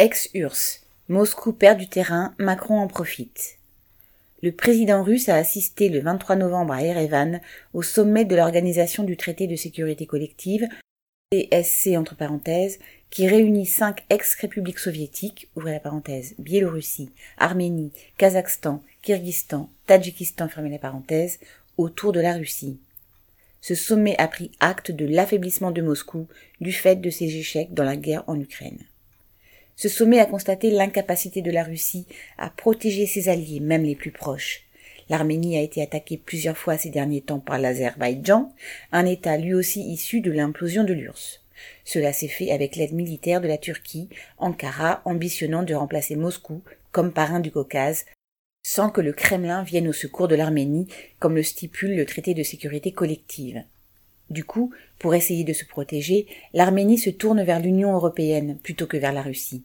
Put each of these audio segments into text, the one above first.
Ex-URSS. Moscou perd du terrain, Macron en profite. Le président russe a assisté le 23 novembre à Erevan au sommet de l'Organisation du traité de sécurité collective, TSC entre parenthèses, qui réunit cinq ex-républiques soviétiques, ouvrez la parenthèse, Biélorussie, Arménie, Kazakhstan, Kyrgyzstan, Tadjikistan, fermez la parenthèse, autour de la Russie. Ce sommet a pris acte de l'affaiblissement de Moscou du fait de ses échecs dans la guerre en Ukraine. Ce sommet a constaté l'incapacité de la Russie à protéger ses alliés, même les plus proches. L'Arménie a été attaquée plusieurs fois ces derniers temps par l'Azerbaïdjan, un État lui aussi issu de l'implosion de l'URSS. Cela s'est fait avec l'aide militaire de la Turquie, Ankara ambitionnant de remplacer Moscou comme parrain du Caucase sans que le Kremlin vienne au secours de l'Arménie, comme le stipule le traité de sécurité collective. Du coup, pour essayer de se protéger, l'Arménie se tourne vers l'Union européenne plutôt que vers la Russie.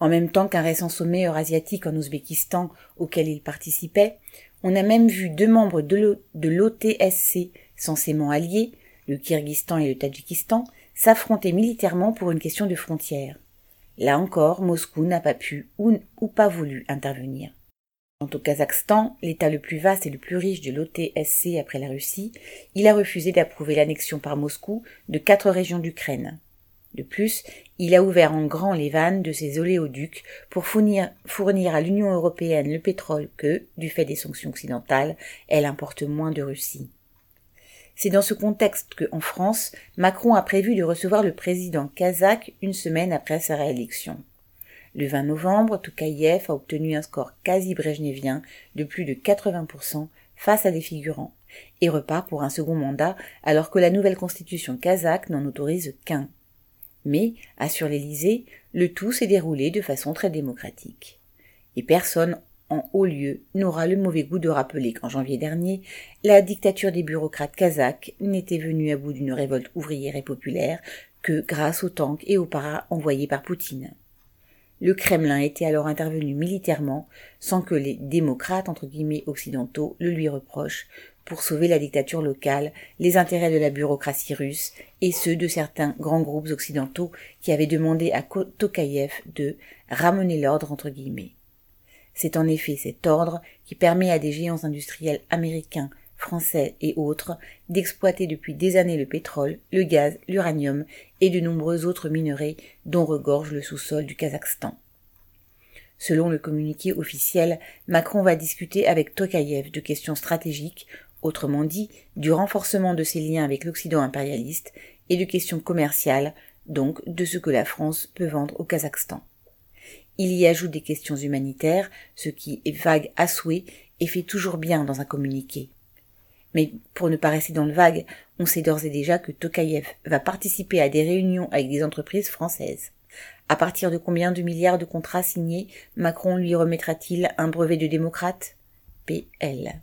En même temps qu'un récent sommet eurasiatique en Ouzbékistan auquel il participait, on a même vu deux membres de l'OTSC censément alliés, le Kyrgyzstan et le Tadjikistan, s'affronter militairement pour une question de frontière. Là encore, Moscou n'a pas pu ou, ou pas voulu intervenir. Quant au Kazakhstan, l'État le plus vaste et le plus riche de l'OTSC après la Russie, il a refusé d'approuver l'annexion par Moscou de quatre régions d'Ukraine. De plus, il a ouvert en grand les vannes de ses oléoducs pour fournir, à l'Union européenne le pétrole que, du fait des sanctions occidentales, elle importe moins de Russie. C'est dans ce contexte que, en France, Macron a prévu de recevoir le président kazakh une semaine après sa réélection. Le 20 novembre, Toukaïev a obtenu un score quasi brejnevien de plus de 80% face à des figurants et repart pour un second mandat alors que la nouvelle constitution kazakh n'en autorise qu'un. Mais, assure l'Élysée, le tout s'est déroulé de façon très démocratique. Et personne en haut lieu n'aura le mauvais goût de rappeler qu'en janvier dernier, la dictature des bureaucrates kazakhs n'était venue à bout d'une révolte ouvrière et populaire que grâce aux tanks et aux paras envoyés par Poutine. Le Kremlin était alors intervenu militairement, sans que les démocrates entre guillemets occidentaux le lui reprochent, pour sauver la dictature locale, les intérêts de la bureaucratie russe et ceux de certains grands groupes occidentaux qui avaient demandé à Tokayev de ramener l'ordre entre guillemets. C'est en effet cet ordre qui permet à des géants industriels américains, français et autres d'exploiter depuis des années le pétrole, le gaz, l'uranium et de nombreux autres minerais dont regorge le sous-sol du Kazakhstan. Selon le communiqué officiel, Macron va discuter avec Tokayev de questions stratégiques, autrement dit, du renforcement de ses liens avec l'Occident impérialiste et de questions commerciales, donc de ce que la France peut vendre au Kazakhstan. Il y ajoute des questions humanitaires, ce qui est vague à souhait et fait toujours bien dans un communiqué. Mais pour ne pas rester dans le vague, on sait d'ores et déjà que Tokayev va participer à des réunions avec des entreprises françaises. À partir de combien de milliards de contrats signés Macron lui remettra-t-il un brevet de démocrate? PL.